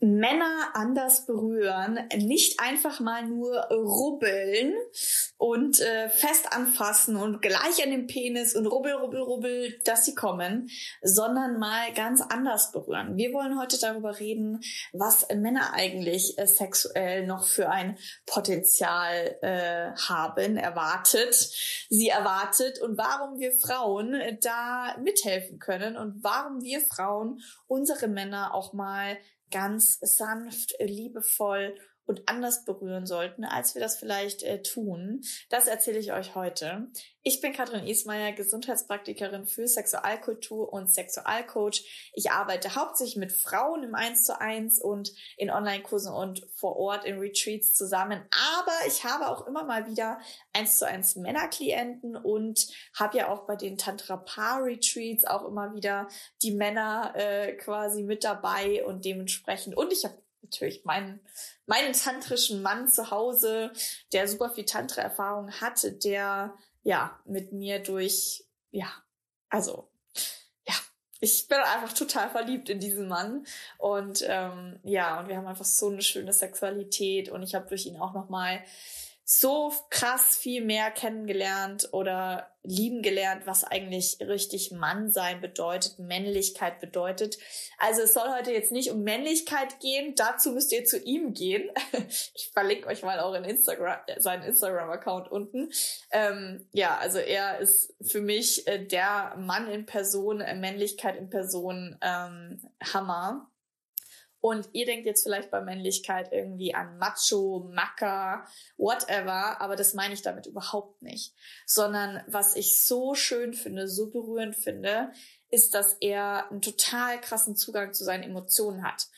Männer anders berühren, nicht einfach mal nur rubbeln und äh, fest anfassen und gleich an den Penis und rubbel, rubbel, rubbel, dass sie kommen, sondern mal ganz anders berühren. Wir wollen heute darüber reden, was Männer eigentlich äh, sexuell noch für ein Potenzial äh, haben, erwartet, sie erwartet und warum wir Frauen da mithelfen können und warum wir Frauen unsere Männer auch mal ganz sanft, liebevoll und anders berühren sollten, als wir das vielleicht äh, tun. Das erzähle ich euch heute. Ich bin Katrin Ismaier, Gesundheitspraktikerin für Sexualkultur und Sexualcoach. Ich arbeite hauptsächlich mit Frauen im 1 zu 1 und in Online-Kursen und vor Ort in Retreats zusammen. Aber ich habe auch immer mal wieder 1 zu 1 Männerklienten und habe ja auch bei den Tantra-Paar-Retreats auch immer wieder die Männer äh, quasi mit dabei und dementsprechend. Und ich habe natürlich meinen, meinen tantrischen Mann zu Hause, der super viel Tantra-Erfahrung hatte, der ja mit mir durch, ja, also ja, ich bin einfach total verliebt in diesen Mann. Und ähm, ja, und wir haben einfach so eine schöne Sexualität. Und ich habe durch ihn auch noch mal so krass viel mehr kennengelernt oder lieben gelernt, was eigentlich richtig Mann sein bedeutet, Männlichkeit bedeutet. Also es soll heute jetzt nicht um Männlichkeit gehen, dazu müsst ihr zu ihm gehen. Ich verlinke euch mal auch in Instagram, seinen Instagram-Account unten. Ähm, ja, also er ist für mich äh, der Mann in Person, äh, Männlichkeit in Person, ähm, Hammer. Und ihr denkt jetzt vielleicht bei Männlichkeit irgendwie an Macho, Macker, whatever, aber das meine ich damit überhaupt nicht. Sondern was ich so schön finde, so berührend finde, ist, dass er einen total krassen Zugang zu seinen Emotionen hat.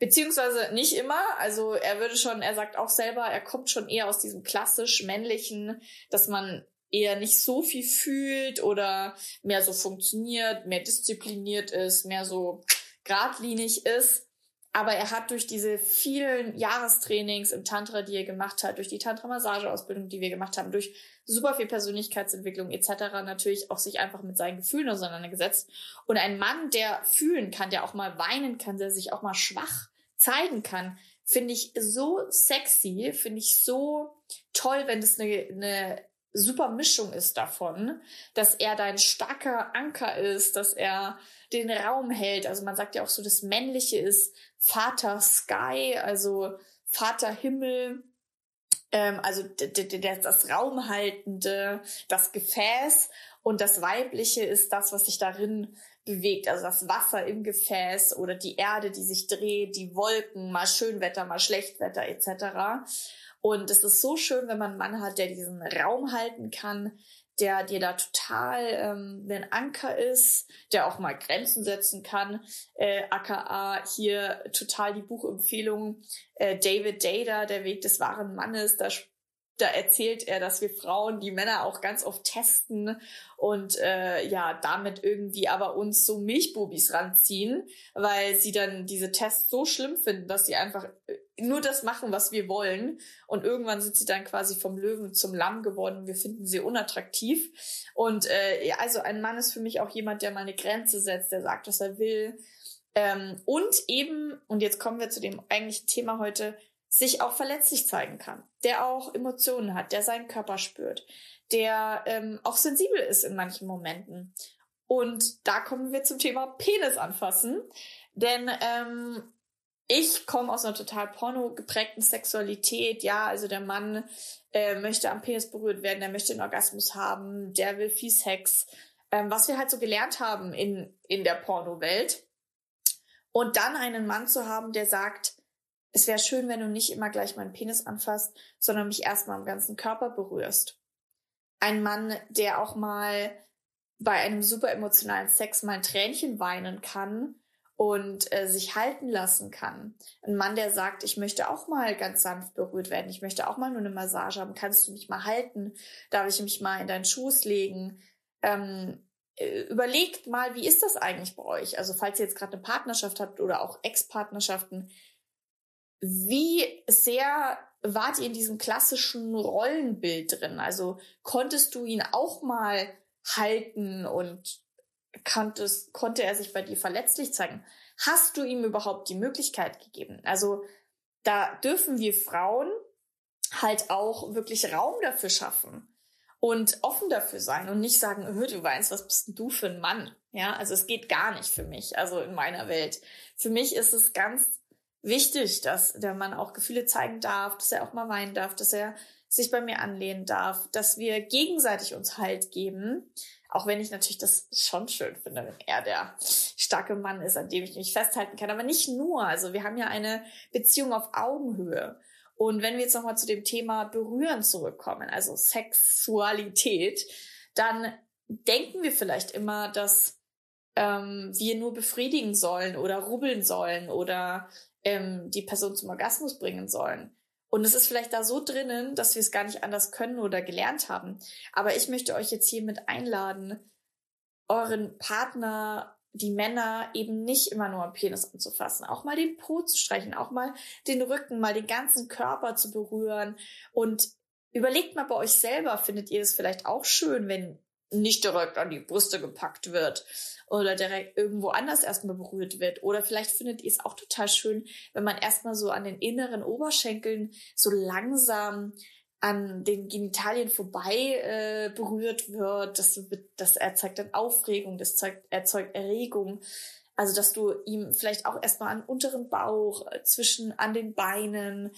Beziehungsweise nicht immer, also er würde schon, er sagt auch selber, er kommt schon eher aus diesem klassisch männlichen, dass man eher nicht so viel fühlt oder mehr so funktioniert, mehr diszipliniert ist, mehr so geradlinig ist. Aber er hat durch diese vielen Jahrestrainings im Tantra, die er gemacht hat, durch die Tantra-Massage-Ausbildung, die wir gemacht haben, durch super viel Persönlichkeitsentwicklung etc. natürlich auch sich einfach mit seinen Gefühlen auseinandergesetzt. Und ein Mann, der fühlen kann, der auch mal weinen kann, der sich auch mal schwach zeigen kann, finde ich so sexy, finde ich so toll, wenn das eine, eine super Mischung ist davon, dass er dein starker Anker ist, dass er den Raum hält. Also man sagt ja auch so, das Männliche ist Vater Sky, also Vater Himmel, ähm, also das Raumhaltende, das Gefäß und das Weibliche ist das, was sich darin bewegt, also das Wasser im Gefäß oder die Erde, die sich dreht, die Wolken, mal Schönwetter, mal Schlechtwetter etc. Und es ist so schön, wenn man einen Mann hat, der diesen Raum halten kann, der dir da total ähm, ein Anker ist, der auch mal Grenzen setzen kann. Äh, aka hier total die Buchempfehlung äh, David Data, Der Weg des wahren Mannes. Da da erzählt er, dass wir Frauen die Männer auch ganz oft testen und äh, ja, damit irgendwie aber uns so Milchbubis ranziehen, weil sie dann diese Tests so schlimm finden, dass sie einfach äh, nur das machen, was wir wollen. Und irgendwann sind sie dann quasi vom Löwen zum Lamm geworden. Wir finden sie unattraktiv. Und äh, also ein Mann ist für mich auch jemand, der mal eine Grenze setzt, der sagt, was er will. Ähm, und eben, und jetzt kommen wir zu dem eigentlichen Thema heute, sich auch verletzlich zeigen kann, der auch Emotionen hat, der seinen Körper spürt, der ähm, auch sensibel ist in manchen Momenten. Und da kommen wir zum Thema Penis anfassen, denn ähm, ich komme aus einer total porno geprägten Sexualität. Ja, also der Mann äh, möchte am Penis berührt werden, der möchte einen Orgasmus haben, der will viel Sex. Ähm, was wir halt so gelernt haben in, in der Porno-Welt. Und dann einen Mann zu haben, der sagt, es wäre schön, wenn du nicht immer gleich meinen Penis anfasst, sondern mich erstmal am ganzen Körper berührst. Ein Mann, der auch mal bei einem super emotionalen Sex mal ein Tränchen weinen kann und äh, sich halten lassen kann. Ein Mann, der sagt, ich möchte auch mal ganz sanft berührt werden, ich möchte auch mal nur eine Massage haben, kannst du mich mal halten, darf ich mich mal in deinen Schoß legen. Ähm, äh, überlegt mal, wie ist das eigentlich bei euch? Also falls ihr jetzt gerade eine Partnerschaft habt oder auch Ex-Partnerschaften, wie sehr wart ihr in diesem klassischen Rollenbild drin? Also konntest du ihn auch mal halten und konntest, konnte er sich bei dir verletzlich zeigen? hast du ihm überhaupt die Möglichkeit gegeben? Also da dürfen wir Frauen halt auch wirklich Raum dafür schaffen und offen dafür sein und nicht sagen, du weinst, was bist denn du für ein Mann? Ja, also es geht gar nicht für mich, also in meiner Welt. Für mich ist es ganz wichtig, dass der Mann auch Gefühle zeigen darf, dass er auch mal weinen darf, dass er sich bei mir anlehnen darf, dass wir gegenseitig uns Halt geben. Auch wenn ich natürlich das schon schön finde, wenn er der starke Mann ist, an dem ich mich festhalten kann. Aber nicht nur. Also wir haben ja eine Beziehung auf Augenhöhe. Und wenn wir jetzt nochmal zu dem Thema Berühren zurückkommen, also Sexualität, dann denken wir vielleicht immer, dass ähm, wir nur befriedigen sollen oder rubbeln sollen oder ähm, die Person zum Orgasmus bringen sollen. Und es ist vielleicht da so drinnen, dass wir es gar nicht anders können oder gelernt haben. Aber ich möchte euch jetzt hiermit einladen, euren Partner, die Männer eben nicht immer nur am Penis anzufassen, auch mal den Po zu streichen, auch mal den Rücken, mal den ganzen Körper zu berühren. Und überlegt mal bei euch selber, findet ihr es vielleicht auch schön, wenn nicht direkt an die Brüste gepackt wird oder direkt irgendwo anders erstmal berührt wird. Oder vielleicht findet ihr es auch total schön, wenn man erstmal so an den inneren Oberschenkeln so langsam an den Genitalien vorbei äh, berührt wird. Das, das erzeugt dann Aufregung, das zeigt, erzeugt Erregung. Also, dass du ihm vielleicht auch erstmal an unteren Bauch, äh, zwischen, an den Beinen,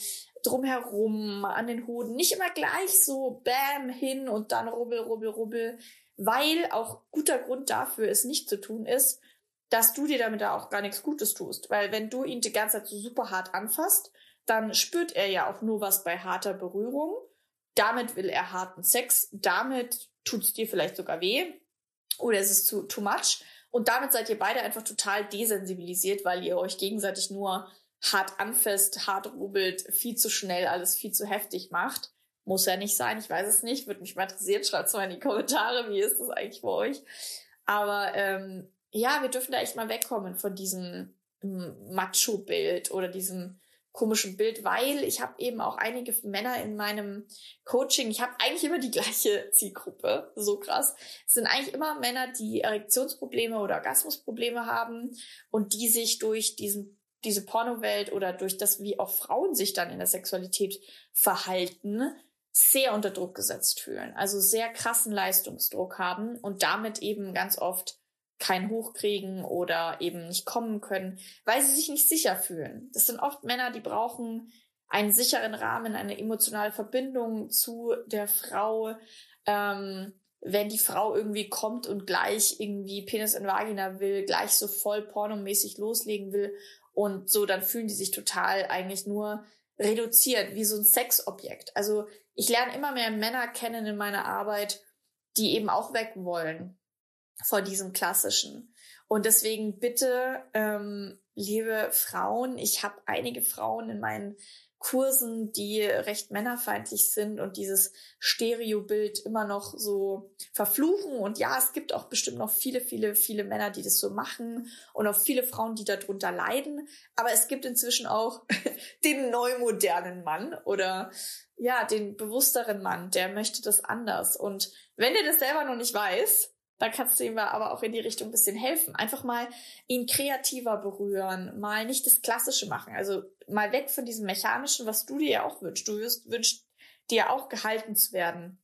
drumherum, an den Hoden, nicht immer gleich so bam hin und dann rubbel, rubbel, rubbel, weil auch guter Grund dafür es nicht zu tun ist, dass du dir damit auch gar nichts Gutes tust. Weil wenn du ihn die ganze Zeit so super hart anfasst, dann spürt er ja auch nur was bei harter Berührung. Damit will er harten Sex. Damit tut's dir vielleicht sogar weh. Oder es ist zu too much. Und damit seid ihr beide einfach total desensibilisiert, weil ihr euch gegenseitig nur hart anfasst, hart rubbelt, viel zu schnell, alles viel zu heftig macht. Muss ja nicht sein, ich weiß es nicht. Würde mich mal interessieren. Schreibt es mal in die Kommentare, wie ist das eigentlich bei euch? Aber ähm, ja, wir dürfen da echt mal wegkommen von diesem Macho-Bild oder diesem komischen Bild, weil ich habe eben auch einige Männer in meinem Coaching, ich habe eigentlich immer die gleiche Zielgruppe, so krass. Es sind eigentlich immer Männer, die Erektionsprobleme oder Orgasmusprobleme haben und die sich durch diesen diese Pornowelt oder durch das, wie auch Frauen sich dann in der Sexualität verhalten, sehr unter Druck gesetzt fühlen, also sehr krassen Leistungsdruck haben und damit eben ganz oft kein Hochkriegen oder eben nicht kommen können, weil sie sich nicht sicher fühlen. Das sind oft Männer, die brauchen einen sicheren Rahmen, eine emotionale Verbindung zu der Frau. Ähm, wenn die Frau irgendwie kommt und gleich irgendwie Penis in Vagina will, gleich so voll pornomäßig loslegen will und so, dann fühlen die sich total eigentlich nur reduziert, wie so ein Sexobjekt. Also ich lerne immer mehr Männer kennen in meiner Arbeit, die eben auch weg wollen vor diesem klassischen. Und deswegen bitte, ähm, liebe Frauen, ich habe einige Frauen in meinen Kursen, die recht männerfeindlich sind und dieses Stereobild immer noch so verfluchen. Und ja, es gibt auch bestimmt noch viele, viele, viele Männer, die das so machen und auch viele Frauen, die darunter leiden. Aber es gibt inzwischen auch den neumodernen Mann oder ja, den bewussteren Mann, der möchte das anders. Und wenn der das selber noch nicht weiß, dann kannst du ihm aber auch in die Richtung ein bisschen helfen. Einfach mal ihn kreativer berühren, mal nicht das Klassische machen. Also mal weg von diesem Mechanischen, was du dir ja auch wünschst. Du wirst, wünschst dir auch gehalten zu werden,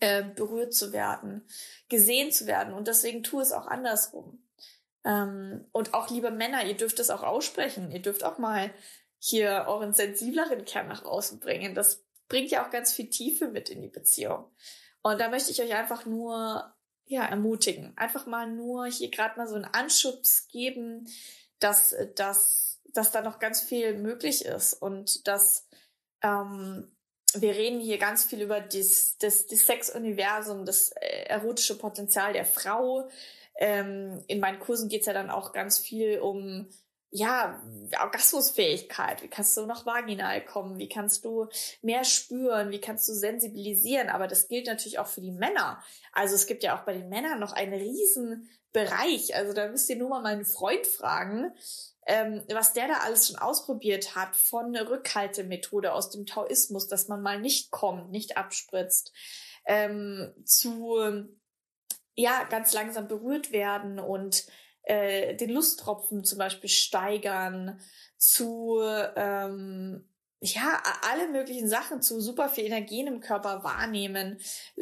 äh, berührt zu werden, gesehen zu werden. Und deswegen tu es auch andersrum. Ähm, und auch liebe Männer, ihr dürft es auch aussprechen. Ihr dürft auch mal hier euren sensibleren Kern nach außen bringen. Das bringt ja auch ganz viel Tiefe mit in die Beziehung. Und da möchte ich euch einfach nur ja ermutigen, einfach mal nur hier gerade mal so einen Anschubs geben, dass dass dass da noch ganz viel möglich ist und dass ähm, wir reden hier ganz viel über das, das, das Sexuniversum, das äh, erotische Potenzial der Frau. Ähm, in meinen Kursen geht's ja dann auch ganz viel um ja, Orgasmusfähigkeit, wie kannst du noch vaginal kommen, wie kannst du mehr spüren, wie kannst du sensibilisieren, aber das gilt natürlich auch für die Männer. Also es gibt ja auch bei den Männern noch einen riesen Bereich, also da müsst ihr nur mal meinen Freund fragen, ähm, was der da alles schon ausprobiert hat, von Rückhaltemethode aus dem Taoismus, dass man mal nicht kommt, nicht abspritzt, ähm, zu ja, ganz langsam berührt werden und äh, den Lusttropfen zum Beispiel steigern, zu ähm, ja, alle möglichen Sachen zu super viel Energien im Körper wahrnehmen,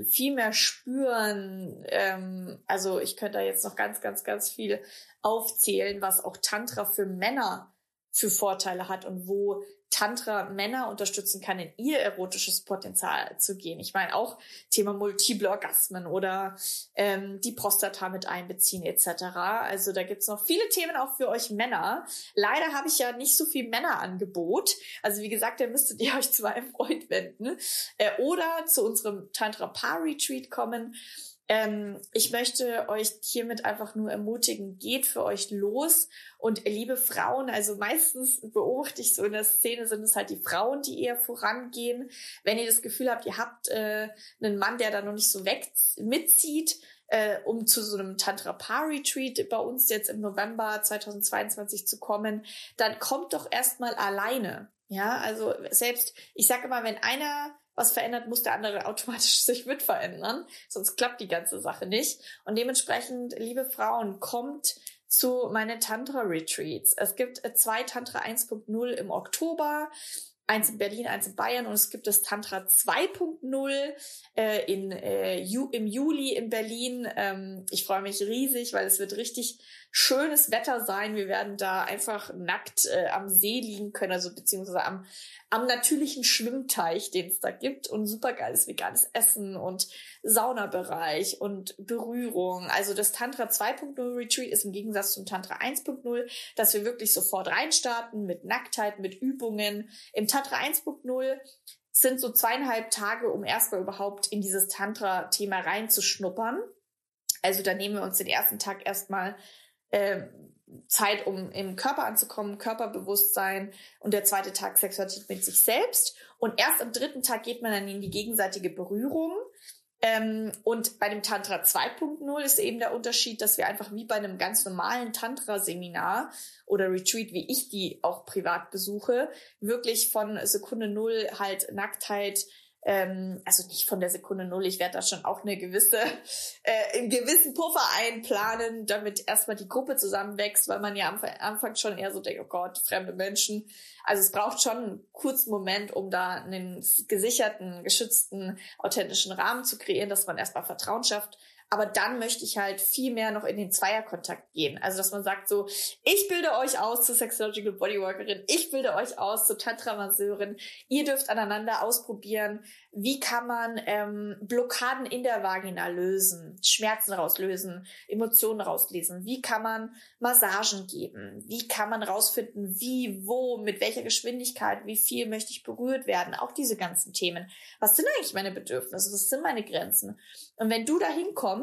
viel mehr spüren. Ähm, also ich könnte da jetzt noch ganz, ganz, ganz viel aufzählen, was auch Tantra für Männer für Vorteile hat und wo Tantra Männer unterstützen kann, in ihr erotisches Potenzial zu gehen. Ich meine auch Thema Multiple Orgasmen oder ähm, die Prostata mit einbeziehen etc. Also da gibt's noch viele Themen auch für euch Männer. Leider habe ich ja nicht so viel Männerangebot. Also wie gesagt, da müsstet ihr euch zu meinem Freund wenden äh, oder zu unserem Tantra Paar Retreat kommen. Ähm, ich möchte euch hiermit einfach nur ermutigen, geht für euch los und liebe Frauen, also meistens beobachte ich so in der Szene, sind es halt die Frauen, die eher vorangehen. Wenn ihr das Gefühl habt, ihr habt äh, einen Mann, der da noch nicht so weg mitzieht, äh, um zu so einem Tantra Paar Retreat bei uns jetzt im November 2022 zu kommen, dann kommt doch erstmal alleine. Ja, also selbst, ich sage immer, wenn einer was verändert, muss der andere automatisch sich mit verändern. Sonst klappt die ganze Sache nicht. Und dementsprechend, liebe Frauen, kommt zu meinen Tantra-Retreats. Es gibt äh, zwei Tantra 1.0 im Oktober eins in Berlin, eins in Bayern und es gibt das Tantra 2.0 äh, in, äh, Ju im Juli in Berlin. Ähm, ich freue mich riesig, weil es wird richtig schönes Wetter sein. Wir werden da einfach nackt äh, am See liegen können, also beziehungsweise am, am natürlichen Schwimmteich, den es da gibt und super geiles veganes Essen und Saunabereich und Berührung. Also das Tantra 2.0 Retreat ist im Gegensatz zum Tantra 1.0, dass wir wirklich sofort reinstarten mit Nacktheit, mit Übungen. Im Tantra 1.0 sind so zweieinhalb Tage, um erstmal überhaupt in dieses Tantra-Thema reinzuschnuppern. Also da nehmen wir uns den ersten Tag erstmal äh, Zeit, um im Körper anzukommen, Körperbewusstsein und der zweite Tag Sexualität mit sich selbst. Und erst am dritten Tag geht man dann in die gegenseitige Berührung. Ähm, und bei dem Tantra 2.0 ist eben der Unterschied, dass wir einfach wie bei einem ganz normalen Tantra-Seminar oder Retreat, wie ich die auch privat besuche, wirklich von Sekunde Null halt Nacktheit, ähm, also nicht von der Sekunde null, ich werde da schon auch eine gewisse, äh, einen gewissen Puffer einplanen, damit erstmal die Gruppe zusammenwächst, weil man ja am Anfang schon eher so denkt, oh Gott, fremde Menschen. Also es braucht schon einen kurzen Moment, um da einen gesicherten, geschützten, authentischen Rahmen zu kreieren, dass man erstmal Vertrauen schafft. Aber dann möchte ich halt viel mehr noch in den Zweierkontakt gehen. Also, dass man sagt so, ich bilde euch aus zur Sexological Bodyworkerin, ich bilde euch aus zur Tantra-Masseurin. Ihr dürft aneinander ausprobieren, wie kann man ähm, Blockaden in der Vagina lösen, Schmerzen rauslösen, Emotionen rauslesen. Wie kann man Massagen geben? Wie kann man rausfinden, wie, wo, mit welcher Geschwindigkeit, wie viel möchte ich berührt werden? Auch diese ganzen Themen. Was sind eigentlich meine Bedürfnisse? Was sind meine Grenzen? Und wenn du da hinkommst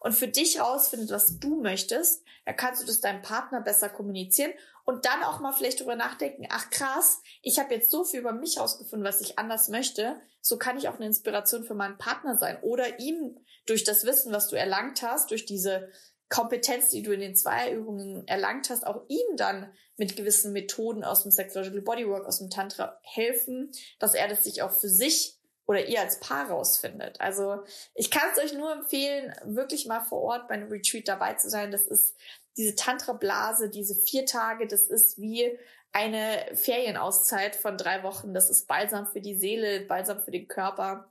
und für dich rausfindest, was du möchtest, dann kannst du das deinem Partner besser kommunizieren und dann auch mal vielleicht drüber nachdenken, ach krass, ich habe jetzt so viel über mich rausgefunden, was ich anders möchte, so kann ich auch eine Inspiration für meinen Partner sein oder ihm durch das Wissen, was du erlangt hast, durch diese Kompetenz, die du in den Zweierübungen erlangt hast, auch ihm dann mit gewissen Methoden aus dem Sexological Bodywork, aus dem Tantra helfen, dass er das sich auch für sich oder ihr als Paar rausfindet. Also ich kann es euch nur empfehlen, wirklich mal vor Ort bei einem Retreat dabei zu sein. Das ist diese Tantra-Blase, diese vier Tage, das ist wie eine Ferienauszeit von drei Wochen. Das ist balsam für die Seele, balsam für den Körper.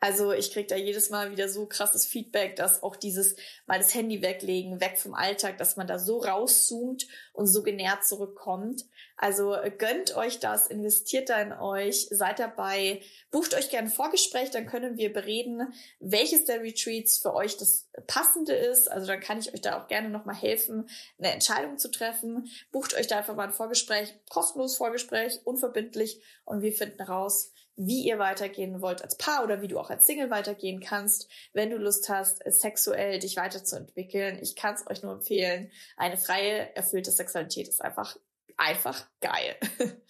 Also ich kriege da jedes Mal wieder so krasses Feedback, dass auch dieses mal das Handy weglegen, weg vom Alltag, dass man da so rauszoomt und so genährt zurückkommt. Also gönnt euch das, investiert da in euch, seid dabei, bucht euch gerne ein Vorgespräch, dann können wir bereden, welches der Retreats für euch das passende ist. Also dann kann ich euch da auch gerne nochmal helfen, eine Entscheidung zu treffen. Bucht euch da einfach mal ein Vorgespräch, kostenloses Vorgespräch, unverbindlich und wir finden raus, wie ihr weitergehen wollt als Paar oder wie du auch als Single weitergehen kannst, wenn du Lust hast, sexuell dich weiterzuentwickeln. Ich kann es euch nur empfehlen. Eine freie, erfüllte Sexualität ist einfach, einfach geil.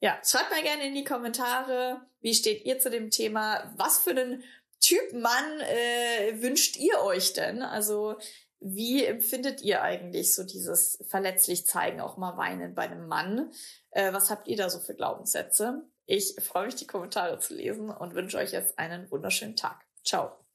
ja, schreibt mal gerne in die Kommentare, wie steht ihr zu dem Thema? Was für einen Typ Mann äh, wünscht ihr euch denn? Also wie empfindet ihr eigentlich so dieses verletzlich zeigen, auch mal weinen bei einem Mann? Äh, was habt ihr da so für Glaubenssätze? Ich freue mich, die Kommentare zu lesen und wünsche euch jetzt einen wunderschönen Tag. Ciao.